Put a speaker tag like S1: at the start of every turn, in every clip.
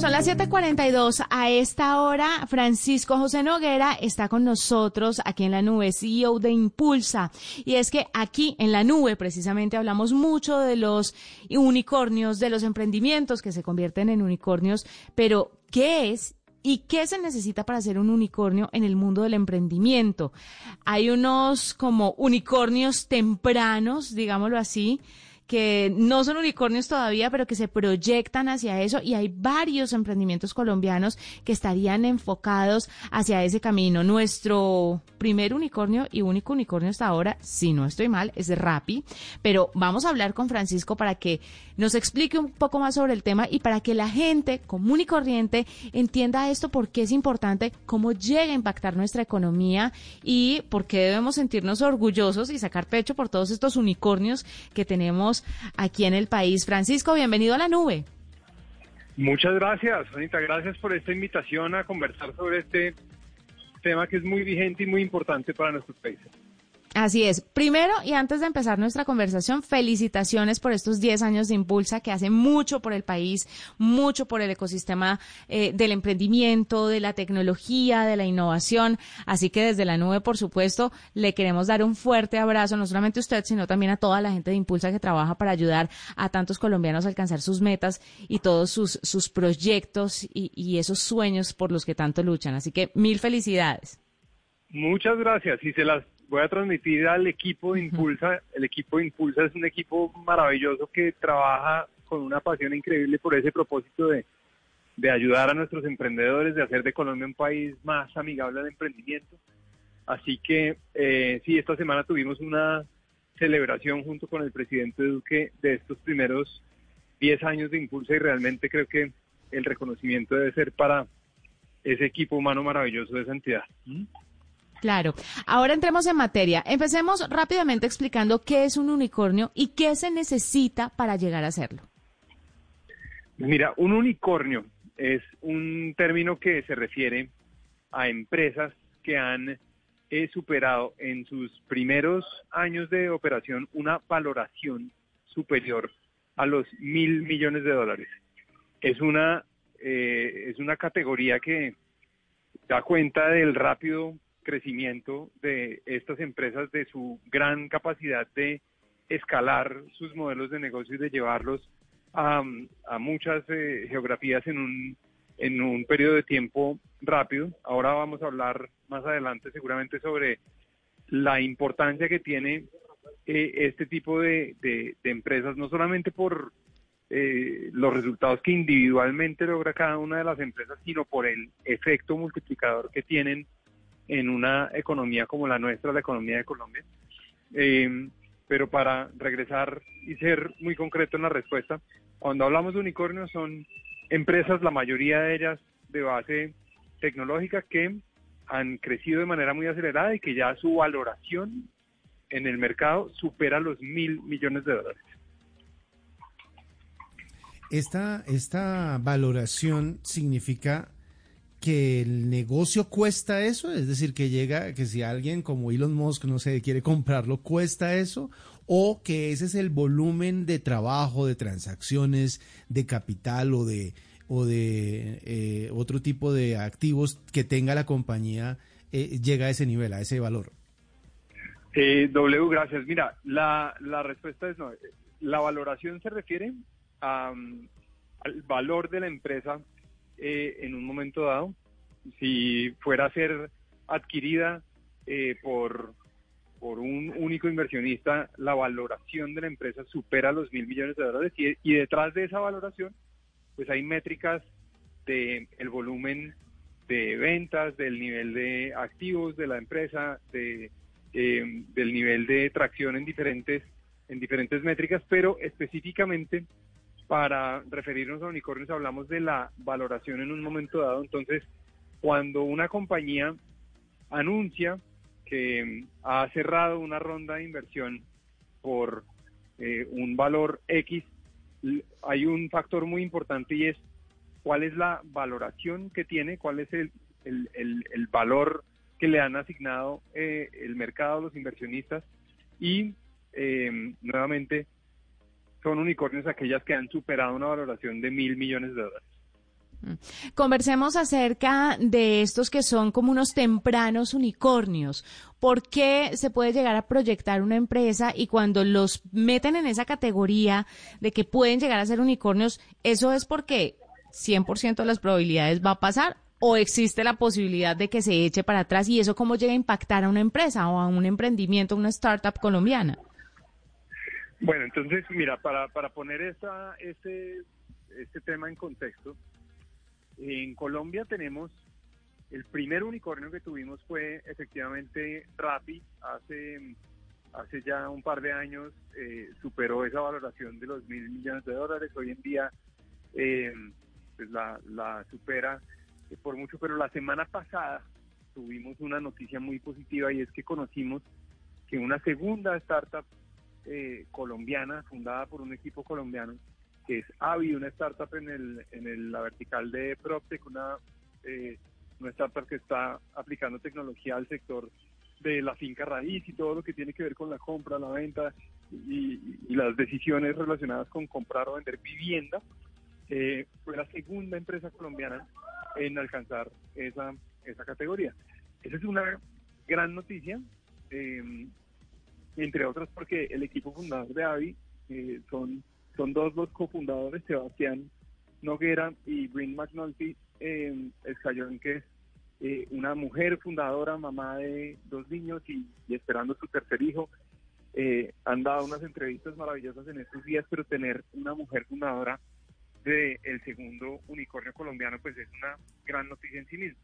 S1: Son las 7:42. A esta hora, Francisco José Noguera está con nosotros aquí en la nube, CEO de Impulsa. Y es que aquí en la nube, precisamente, hablamos mucho de los unicornios, de los emprendimientos que se convierten en unicornios. Pero, ¿qué es ¿Y qué se necesita para ser un unicornio en el mundo del emprendimiento? Hay unos como unicornios tempranos, digámoslo así, que no son unicornios todavía, pero que se proyectan hacia eso y hay varios emprendimientos colombianos que estarían enfocados hacia ese camino. Nuestro primer unicornio y único unicornio hasta ahora, si no estoy mal, es Rappi, pero vamos a hablar con Francisco para que nos explique un poco más sobre el tema y para que la gente común y corriente entienda esto, por qué es importante, cómo llega a impactar nuestra economía y por qué debemos sentirnos orgullosos y sacar pecho por todos estos unicornios que tenemos aquí en el país. Francisco, bienvenido a la nube.
S2: Muchas gracias, Anita. Gracias por esta invitación a conversar sobre este tema que es muy vigente y muy importante para nuestros países.
S1: Así es. Primero, y antes de empezar nuestra conversación, felicitaciones por estos 10 años de Impulsa, que hace mucho por el país, mucho por el ecosistema eh, del emprendimiento, de la tecnología, de la innovación. Así que desde la nube, por supuesto, le queremos dar un fuerte abrazo, no solamente a usted, sino también a toda la gente de Impulsa que trabaja para ayudar a tantos colombianos a alcanzar sus metas y todos sus, sus proyectos y, y esos sueños por los que tanto luchan. Así que mil felicidades.
S2: Muchas gracias y se las voy a transmitir al equipo de Impulsa. El equipo de Impulsa es un equipo maravilloso que trabaja con una pasión increíble por ese propósito de, ayudar a nuestros emprendedores, de hacer de Colombia un país más amigable al emprendimiento. Así que eh, sí, esta semana tuvimos una celebración junto con el presidente Duque de estos primeros 10 años de Impulsa y realmente creo que el reconocimiento debe ser para ese equipo humano maravilloso de esa entidad.
S1: Claro. Ahora entremos en materia. Empecemos rápidamente explicando qué es un unicornio y qué se necesita para llegar a serlo.
S2: Mira, un unicornio es un término que se refiere a empresas que han eh, superado en sus primeros años de operación una valoración superior a los mil millones de dólares. Es una, eh, es una categoría que da cuenta del rápido crecimiento de estas empresas, de su gran capacidad de escalar sus modelos de negocio y de llevarlos a, muchas eh, geografías en un, en un periodo de tiempo rápido. Ahora vamos a hablar más adelante seguramente sobre la importancia que tiene eh, este tipo de, de, empresas, no solamente por eh, los resultados que individualmente logra cada una de las empresas, sino por el efecto multiplicador que tienen en una economía como la nuestra, la economía de Colombia. Eh, pero para regresar y ser muy concreto en la respuesta, cuando hablamos de unicornios son empresas, la mayoría de ellas de base tecnológica, que han crecido de manera muy acelerada y que ya su valoración en el mercado supera los mil millones de dólares.
S3: Esta, esta valoración significa que el negocio cuesta eso, es decir, que llega, que si alguien como Elon Musk, no sé, quiere comprarlo, cuesta eso, o que ese es el volumen de trabajo, de transacciones, de capital o de, o de eh, otro tipo de activos que tenga la compañía, eh, llega a ese nivel, a ese valor.
S2: Eh, w, gracias. Mira, la, la respuesta es no. La valoración se refiere a, al valor de la empresa eh, en un momento dado. Si fuera a ser adquirida eh, por, por un único inversionista, la valoración de la empresa supera los mil millones de dólares y, detrás de esa valoración, pues hay métricas de el volumen de ventas, del nivel de activos de la empresa, de, eh, del nivel de tracción en diferentes en diferentes métricas, pero específicamente para referirnos a unicornios hablamos de la valoración en un momento dado. Entonces, cuando una compañía anuncia que ha cerrado una ronda de inversión por eh, un valor X, hay un factor muy importante y es cuál es la valoración que tiene, cuál es el, el, valor que le han asignado eh, el mercado, los inversionistas y eh, nuevamente son unicornios aquellas que han superado una valoración de mil millones de dólares.
S1: Conversemos acerca de estos que son como unos tempranos unicornios. ¿Por qué se puede llegar a proyectar una empresa y cuando los meten en esa categoría de que pueden llegar a ser unicornios, eso es porque 100% de las probabilidades va a pasar o existe la posibilidad de que se eche para atrás y eso cómo llega a impactar a una empresa o a un emprendimiento, una startup colombiana?
S2: Bueno, entonces, mira, para, para poner esta, este, este tema en contexto, en Colombia tenemos el primer unicornio que tuvimos fue efectivamente Rappi. Hace hace ya un par de años eh, superó esa valoración de los mil millones de dólares. Hoy en día eh, pues la, la supera por mucho pero la semana pasada tuvimos una noticia muy positiva y es que conocimos que una segunda startup eh, colombiana fundada por un equipo colombiano que es Avi, una startup en, el, en la vertical de PropTech, una, eh, una startup que está aplicando tecnología al sector de la finca raíz y todo lo que tiene que ver con la compra, la venta y, las decisiones relacionadas con comprar o vender vivienda, eh, fue la segunda empresa colombiana en alcanzar esa, esa categoría. Esa es una gran noticia, entre otras porque el equipo fundador de Avi son son dos los cofundadores, Sebastián Noguera y Green McNulty eh, Escayón, que es eh, una mujer fundadora, mamá de dos niños y, esperando su tercer hijo. Eh, han dado unas entrevistas maravillosas en estos días, pero tener una mujer fundadora del el segundo unicornio colombiano, pues es una gran noticia en sí mismo.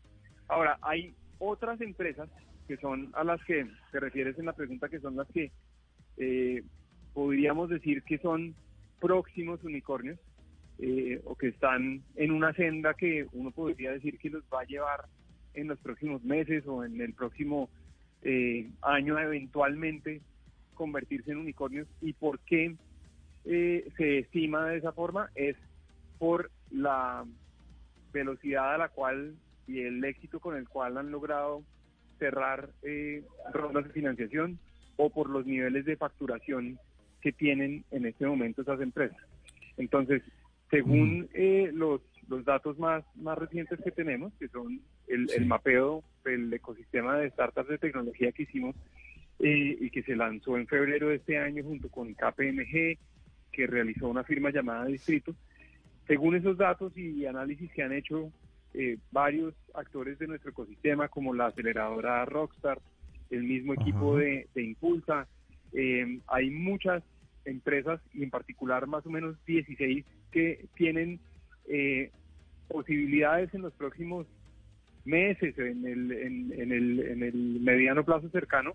S2: Ahora, hay otras empresas que son a las que te refieres en la pregunta, que son las que eh, podríamos decir que son próximos unicornios eh, o que están en una senda que uno podría decir que los va a llevar en los próximos meses o en el próximo eh, año eventualmente convertirse en unicornios. ¿Y por qué eh, se estima de esa forma? Es por la velocidad a la cual y el éxito con el cual han logrado cerrar rondas de financiación o por los niveles de facturación que tienen en este momento esas empresas. Entonces, según mm. eh, los, los datos más, más recientes que tenemos, que son el, el mapeo del ecosistema de startups de tecnología que hicimos eh, y que se lanzó en febrero de este año junto con KPMG, que realizó una firma llamada Distrito, según esos datos y análisis que han hecho eh, varios actores de nuestro ecosistema, como la aceleradora Rockstar, el mismo equipo de, de, Impulsa, hay muchas empresas y en particular más o menos 16 que tienen eh, posibilidades en los próximos meses, en el, en, el, en el mediano plazo cercano,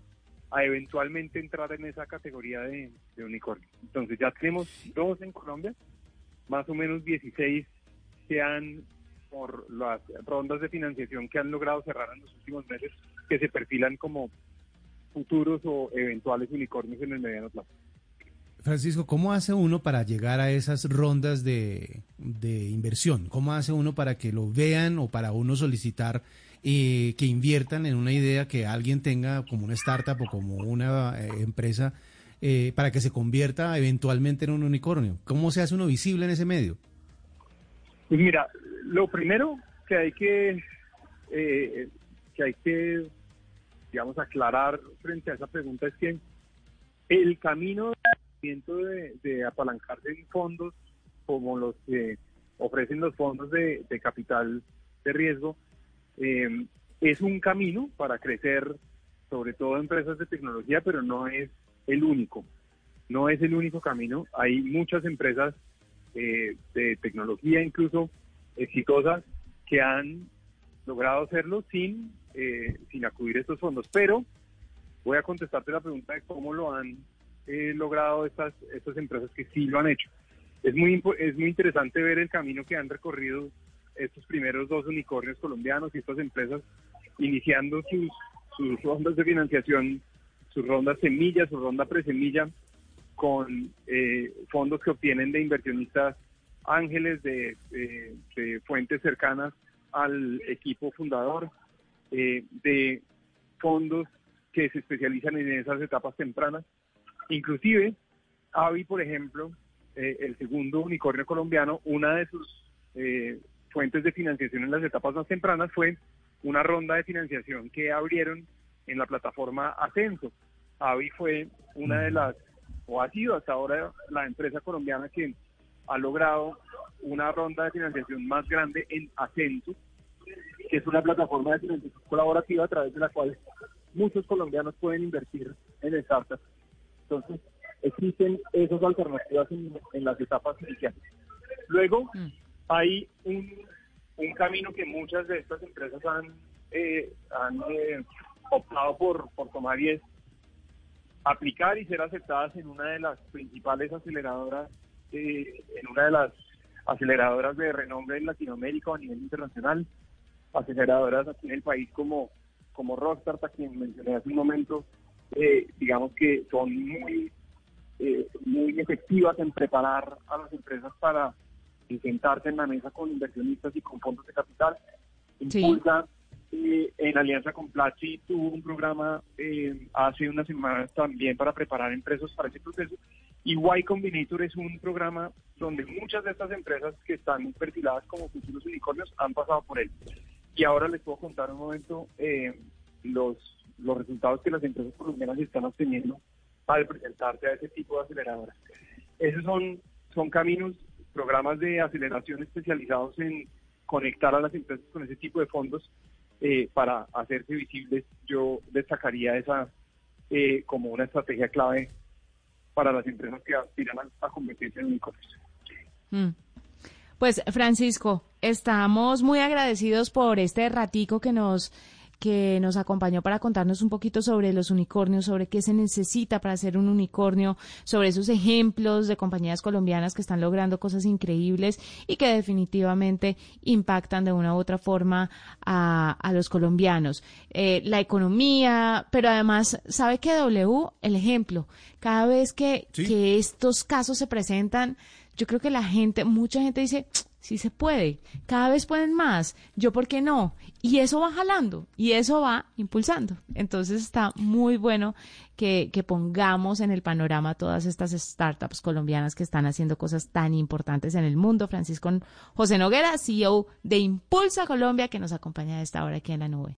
S2: a eventualmente entrar en esa categoría de, de unicornio. Entonces ya tenemos dos en Colombia, más o menos 16 que han, por las rondas de financiación que han logrado cerrar en los últimos meses, que se perfilan como futuros o eventuales unicornios en el mediano plazo.
S3: Francisco, ¿cómo hace uno para llegar a esas rondas de, inversión? ¿Cómo hace uno para que lo vean o para uno solicitar eh, que inviertan en una idea que alguien tenga como una startup o como una eh, empresa eh, para que se convierta eventualmente en un unicornio? ¿Cómo se hace uno visible en ese medio?
S2: Pues mira, lo primero que hay que, que hay que, digamos, aclarar frente a esa pregunta es que el camino de, apalancarse en fondos como los que ofrecen los fondos de, capital de riesgo, eh, es un camino para crecer, sobre todo empresas de tecnología, pero no es el único. No es el único camino. Hay muchas empresas eh, de tecnología, incluso exitosas, que han logrado hacerlo sin, eh, sin acudir a estos fondos. Pero voy a contestarte la pregunta de cómo lo han eh, logrado estas, estas empresas que sí lo han hecho. Es muy, es muy interesante ver el camino que han recorrido estos primeros dos unicornios colombianos y estas empresas iniciando sus, sus rondas de financiación, sus rondas semillas, su ronda presemilla, con eh, fondos que obtienen de inversionistas ángeles, de, fuentes cercanas al equipo fundador, eh, de fondos que se especializan en esas etapas tempranas Inclusive, Avi, por ejemplo, eh, el segundo unicornio colombiano, una de sus eh, fuentes de financiación en las etapas más tempranas fue una ronda de financiación que abrieron en la plataforma Ascenso. AVI fue una de las, o ha sido hasta ahora la empresa colombiana que ha logrado una ronda de financiación más grande en Ascenso, que es una plataforma de financiación colaborativa a través de la cual muchos colombianos pueden invertir en startups. Entonces, existen esas alternativas en, las etapas iniciales. Luego, mm. hay un, camino que muchas de estas empresas han, eh, han eh, optado por, por tomar y es aplicar y ser aceptadas en una de las principales aceleradoras, eh, en una de las aceleradoras de renombre en Latinoamérica o a nivel internacional, aceleradoras aquí en el país como, como Rockstar, a quien mencioné hace un momento, eh, digamos que son muy, eh, muy efectivas en preparar a las empresas para sentarse en la mesa con inversionistas y con fondos de capital. Impulsa eh, en alianza con Platzi tuvo un programa hace unas semanas también para preparar empresas para ese proceso. Y Y Combinator es un programa donde muchas de estas empresas que están perfiladas como futuros unicornios han pasado por él. Y ahora les puedo contar un momento eh, los, los resultados que las empresas colombianas están obteniendo al presentarse a ese tipo de aceleradoras. Esos son, son caminos, programas de aceleración especializados en conectar a las empresas con ese tipo de fondos eh, para hacerse visibles. Yo destacaría esa eh, como una estrategia clave para las empresas que aspiran a, convertirse en unicornios.
S1: Mm. Pues Francisco, estamos muy agradecidos por este ratico que nos que nos acompañó para contarnos un poquito sobre los unicornios, sobre qué se necesita para hacer un unicornio, sobre esos ejemplos de compañías colombianas que están logrando cosas increíbles y que definitivamente impactan de una u otra forma a, los colombianos. Eh, la economía, pero además, ¿sabe qué W? El ejemplo. Cada vez que, que estos casos se presentan, yo creo que la gente, mucha gente dice, sí se puede, cada vez pueden más, yo por qué no, y eso va jalando y eso va impulsando. Entonces está muy bueno que, que, pongamos en el panorama todas estas startups colombianas que están haciendo cosas tan importantes en el mundo. Francisco José Noguera, CEO de Impulsa Colombia, que nos acompaña a esta hora aquí en la nube.